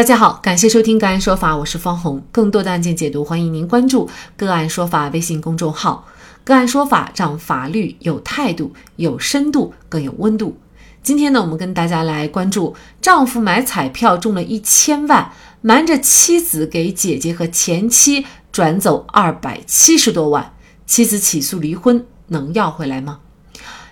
大家好，感谢收听个案说法，我是方红。更多的案件解读，欢迎您关注个案说法微信公众号。个案说法让法律有态度、有深度、更有温度。今天呢，我们跟大家来关注：丈夫买彩票中了一千万，瞒着妻子给姐姐和前妻转走二百七十多万，妻子起诉离婚，能要回来吗？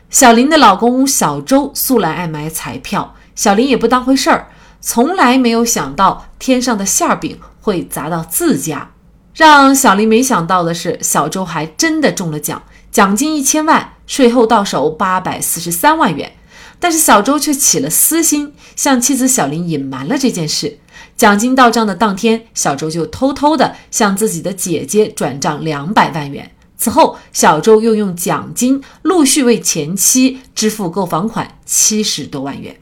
小林的老公小周素来爱买彩票，小林也不当回事儿。从来没有想到天上的馅饼会砸到自家，让小林没想到的是，小周还真的中了奖，奖金一千万，税后到手八百四十三万元。但是小周却起了私心，向妻子小林隐瞒了这件事。奖金到账的当天，小周就偷偷的向自己的姐姐转账两百万元。此后，小周又用奖金陆续为前妻支付购房款七十多万元。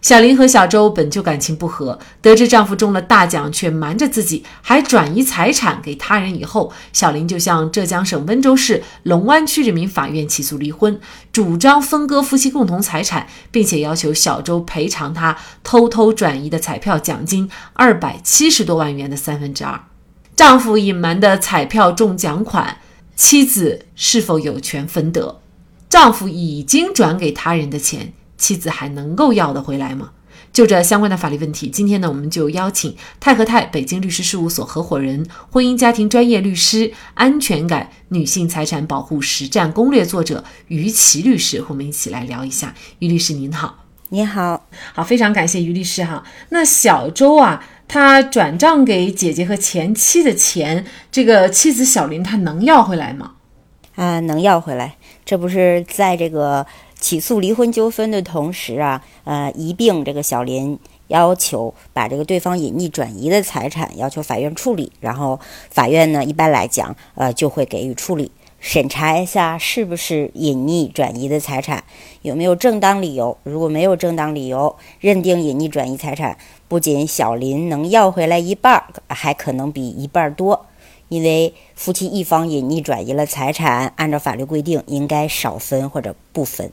小林和小周本就感情不和，得知丈夫中了大奖却瞒着自己，还转移财产给他人以后，小林就向浙江省温州市龙湾区人民法院起诉离婚，主张分割夫妻共同财产，并且要求小周赔偿他偷偷转移的彩票奖金二百七十多万元的三分之二。丈夫隐瞒的彩票中奖款，妻子是否有权分得？丈夫已经转给他人的钱。妻子还能够要得回来吗？就这相关的法律问题，今天呢，我们就邀请泰和泰北京律师事务所合伙人、婚姻家庭专业律师、安全感女性财产保护实战攻略作者于琦律师和我们一起来聊一下。于律师您好，您好，好，非常感谢于律师哈。那小周啊，他转账给姐姐和前妻的钱，这个妻子小林她能要回来吗？啊，能要回来，这不是在这个。起诉离婚纠纷的同时啊，呃，一并这个小林要求把这个对方隐匿转移的财产要求法院处理，然后法院呢一般来讲，呃，就会给予处理，审查一下是不是隐匿转移的财产，有没有正当理由。如果没有正当理由，认定隐匿转移财产，不仅小林能要回来一半，还可能比一半多，因为夫妻一方隐匿转移了财产，按照法律规定应该少分或者不分。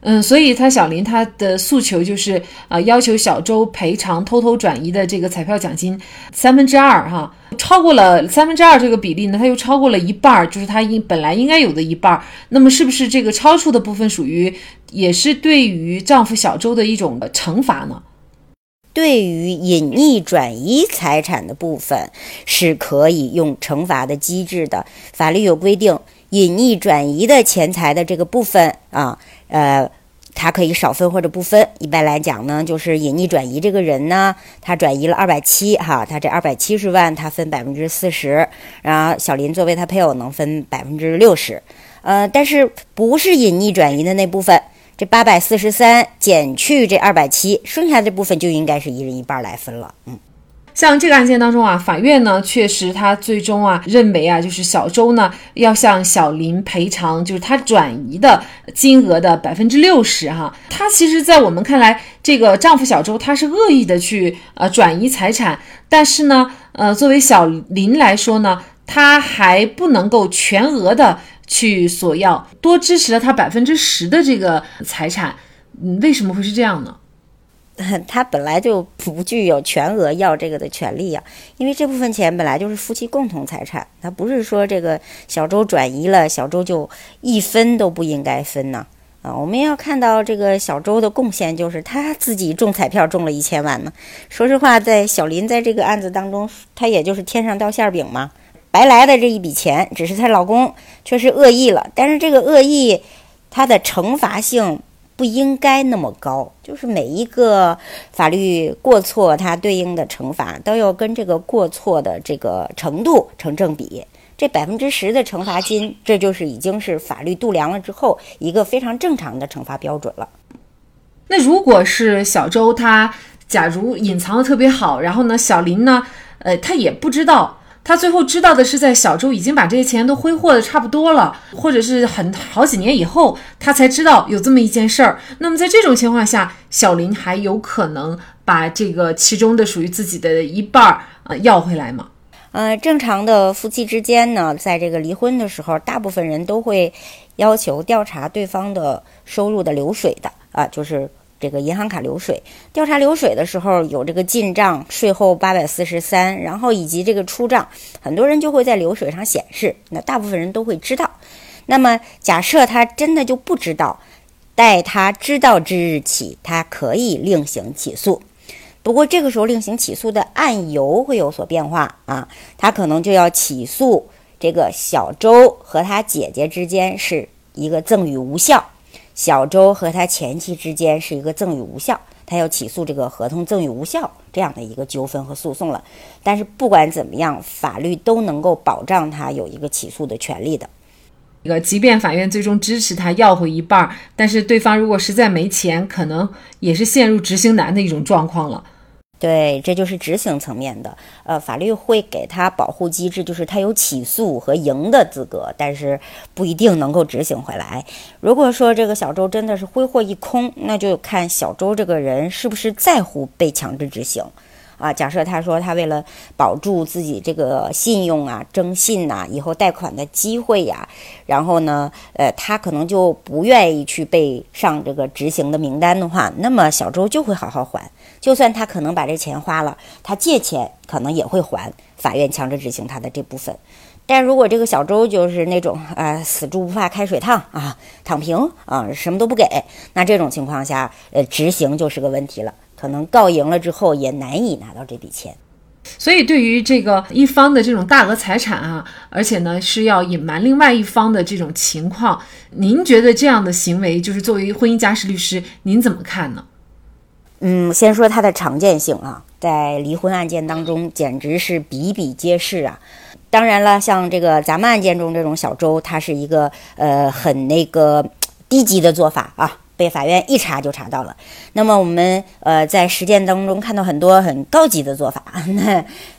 嗯，所以他小林他的诉求就是啊，要求小周赔偿偷偷转移的这个彩票奖金三分之二哈，超过了三分之二这个比例呢，他又超过了一半儿，就是他应本来应该有的一半儿。那么是不是这个超出的部分属于也是对于丈夫小周的一种惩罚呢？对于隐匿转移财产的部分是可以用惩罚的机制的，法律有规定。隐匿转移的钱财的这个部分啊，呃，他可以少分或者不分。一般来讲呢，就是隐匿转移这个人呢，他转移了二百七哈，他这二百七十万他分百分之四十，然后小林作为他配偶能分百分之六十。呃，但是不是隐匿转移的那部分，这八百四十三减去这二百七，剩下这部分就应该是一人一半来分了，嗯。像这个案件当中啊，法院呢确实他最终啊认为啊，就是小周呢要向小林赔偿，就是他转移的金额的百分之六十哈。他其实，在我们看来，这个丈夫小周他是恶意的去呃转移财产，但是呢，呃，作为小林来说呢，他还不能够全额的去索要，多支持了他百分之十的这个财产。嗯，为什么会是这样呢？他本来就不具有全额要这个的权利呀，因为这部分钱本来就是夫妻共同财产，他不是说这个小周转移了，小周就一分都不应该分呢。啊，我们要看到这个小周的贡献，就是他自己中彩票中了一千万呢。说实话，在小林在这个案子当中，他也就是天上掉馅饼嘛，白来的这一笔钱，只是她老公确实恶意了，但是这个恶意，它的惩罚性。不应该那么高，就是每一个法律过错，它对应的惩罚都要跟这个过错的这个程度成正比。这百分之十的惩罚金，这就是已经是法律度量了之后一个非常正常的惩罚标准了。那如果是小周他假如隐藏的特别好，然后呢，小林呢，呃，他也不知道。他最后知道的是，在小周已经把这些钱都挥霍的差不多了，或者是很好几年以后，他才知道有这么一件事儿。那么在这种情况下，小林还有可能把这个其中的属于自己的一半儿呃要回来吗？呃，正常的夫妻之间呢，在这个离婚的时候，大部分人都会要求调查对方的收入的流水的啊，就是这个银行卡流水。调查流水的时候有这个进账税后八百四十三，然后以及这个出账，很多人就会在流水上显示，那大部分人都会知道。那么假设他真的就不知道，待他知道之日起，他可以另行起诉。不过这个时候另行起诉的案由会有所变化啊，他可能就要起诉这个小周和他姐姐之间是一个赠与无效，小周和他前妻之间是一个赠与无效，他要起诉这个合同赠与无效这样的一个纠纷和诉讼了。但是不管怎么样，法律都能够保障他有一个起诉的权利的。这个，即便法院最终支持他要回一半，但是对方如果实在没钱，可能也是陷入执行难的一种状况了。对，这就是执行层面的。呃，法律会给他保护机制，就是他有起诉和赢的资格，但是不一定能够执行回来。如果说这个小周真的是挥霍一空，那就看小周这个人是不是在乎被强制执行。啊，假设他说他为了保住自己这个信用啊、征信呐、以后贷款的机会呀，然后呢，呃，他可能就不愿意去被上这个执行的名单的话，那么小周就会好好还。就算他可能把这钱花了，他借钱可能也会还。法院强制执行他的这部分。但如果这个小周就是那种啊死猪不怕开水烫啊，躺平啊，什么都不给，那这种情况下，呃，执行就是个问题了。可能告赢了之后也难以拿到这笔钱，所以对于这个一方的这种大额财产啊，而且呢是要隐瞒另外一方的这种情况，您觉得这样的行为，就是作为婚姻家事律师，您怎么看呢？嗯，先说它的常见性啊，在离婚案件当中简直是比比皆是啊。当然了，像这个咱们案件中这种小周，他是一个呃很那个低级的做法啊。被法院一查就查到了。那么我们呃在实践当中看到很多很高级的做法，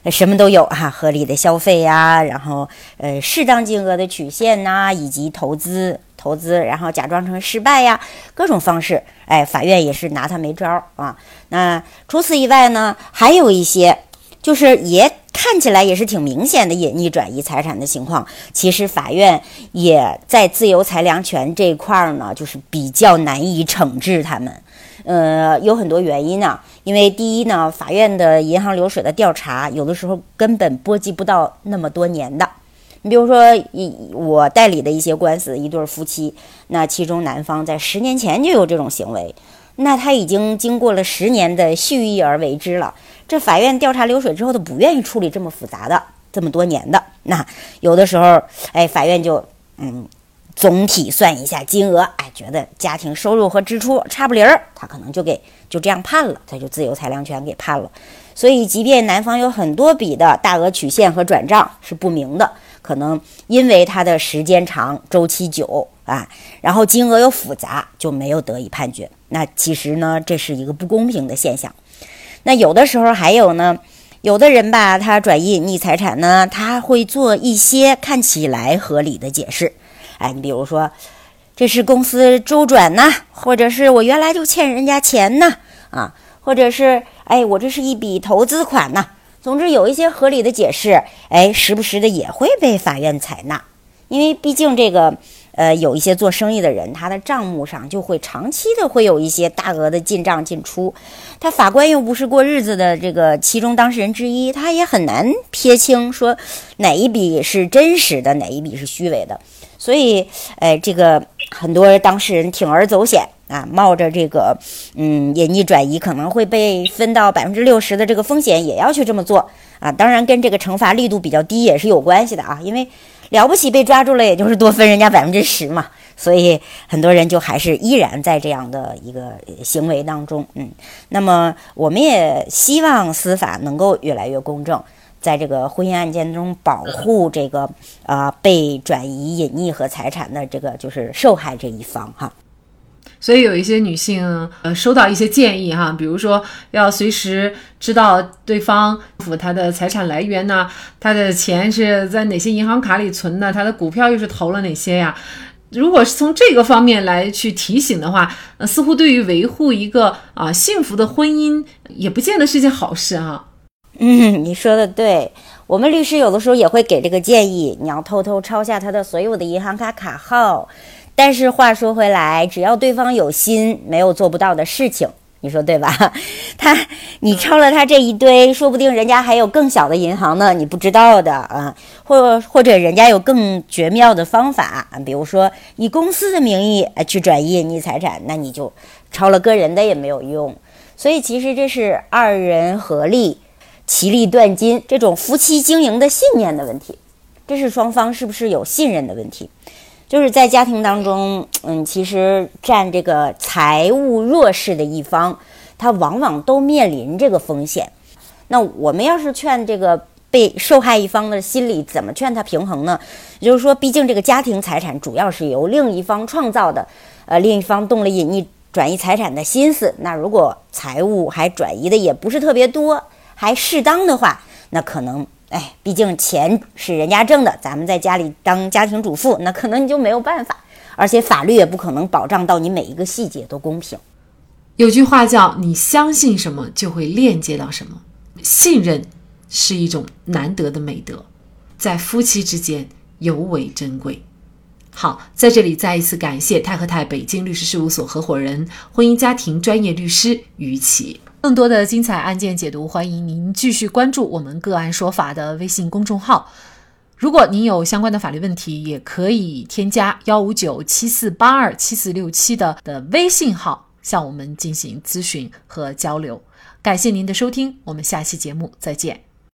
那什么都有哈，合理的消费呀，然后呃适当金额的曲线呐，以及投资投资，然后假装成失败呀，各种方式，哎，法院也是拿他没招儿啊。那除此以外呢，还有一些就是也。看起来也是挺明显的隐匿转移财产的情况，其实法院也在自由裁量权这一块儿呢，就是比较难以惩治他们。呃，有很多原因呢，因为第一呢，法院的银行流水的调查有的时候根本波及不到那么多年的。你比如说，一我代理的一些官司，一对夫妻，那其中男方在十年前就有这种行为，那他已经经过了十年的蓄意而为之了。这法院调查流水之后，他不愿意处理这么复杂的、这么多年的。那有的时候，哎，法院就嗯，总体算一下金额，哎，觉得家庭收入和支出差不离儿，他可能就给就这样判了，他就自由裁量权给判了。所以，即便男方有很多笔的大额取现和转账是不明的，可能因为他的时间长、周期久啊，然后金额又复杂，就没有得以判决。那其实呢，这是一个不公平的现象。那有的时候还有呢，有的人吧，他转移隐匿财产呢，他会做一些看起来合理的解释。哎，你比如说，这是公司周转呐，或者是我原来就欠人家钱呢，啊，或者是哎，我这是一笔投资款呐。总之有一些合理的解释，哎，时不时的也会被法院采纳，因为毕竟这个。呃，有一些做生意的人，他的账目上就会长期的会有一些大额的进账进出，他法官又不是过日子的这个其中当事人之一，他也很难撇清说哪一笔是真实的，哪一笔是虚伪的。所以，哎，这个很多当事人铤而走险啊，冒着这个嗯隐匿转移可能会被分到百分之六十的这个风险，也要去这么做啊。当然，跟这个惩罚力度比较低也是有关系的啊，因为。了不起，被抓住了，也就是多分人家百分之十嘛，所以很多人就还是依然在这样的一个行为当中，嗯，那么我们也希望司法能够越来越公正，在这个婚姻案件中保护这个啊被转移隐匿和财产的这个就是受害这一方哈。所以有一些女性，呃，收到一些建议哈，比如说要随时知道对方他的财产来源呐，他的钱是在哪些银行卡里存的，他的股票又是投了哪些呀？如果是从这个方面来去提醒的话，呃，似乎对于维护一个啊幸福的婚姻，也不见得是件好事哈。嗯，你说的对，我们律师有的时候也会给这个建议，你要偷偷抄下他的所有的银行卡卡号。但是话说回来，只要对方有心，没有做不到的事情。你说对吧？他，你抄了他这一堆，说不定人家还有更小的银行呢，你不知道的啊，或或者人家有更绝妙的方法，比如说以公司的名义去转移隐匿财产，那你就抄了个人的也没有用。所以其实这是二人合力，其利断金，这种夫妻经营的信念的问题，这是双方是不是有信任的问题。就是在家庭当中，嗯，其实占这个财务弱势的一方，他往往都面临这个风险。那我们要是劝这个被受害一方的心理，怎么劝他平衡呢？也就是说，毕竟这个家庭财产主要是由另一方创造的，呃，另一方动了隐匿转移财产的心思。那如果财务还转移的也不是特别多，还适当的话，那可能。哎，毕竟钱是人家挣的，咱们在家里当家庭主妇，那可能你就没有办法，而且法律也不可能保障到你每一个细节都公平。有句话叫“你相信什么，就会链接到什么”，信任是一种难得的美德，在夫妻之间尤为珍贵。好，在这里再一次感谢泰和泰北京律师事务所合伙人、婚姻家庭专业律师于琦。更多的精彩案件解读，欢迎您继续关注我们“个案说法”的微信公众号。如果您有相关的法律问题，也可以添加幺五九七四八二七四六七的的微信号向我们进行咨询和交流。感谢您的收听，我们下期节目再见。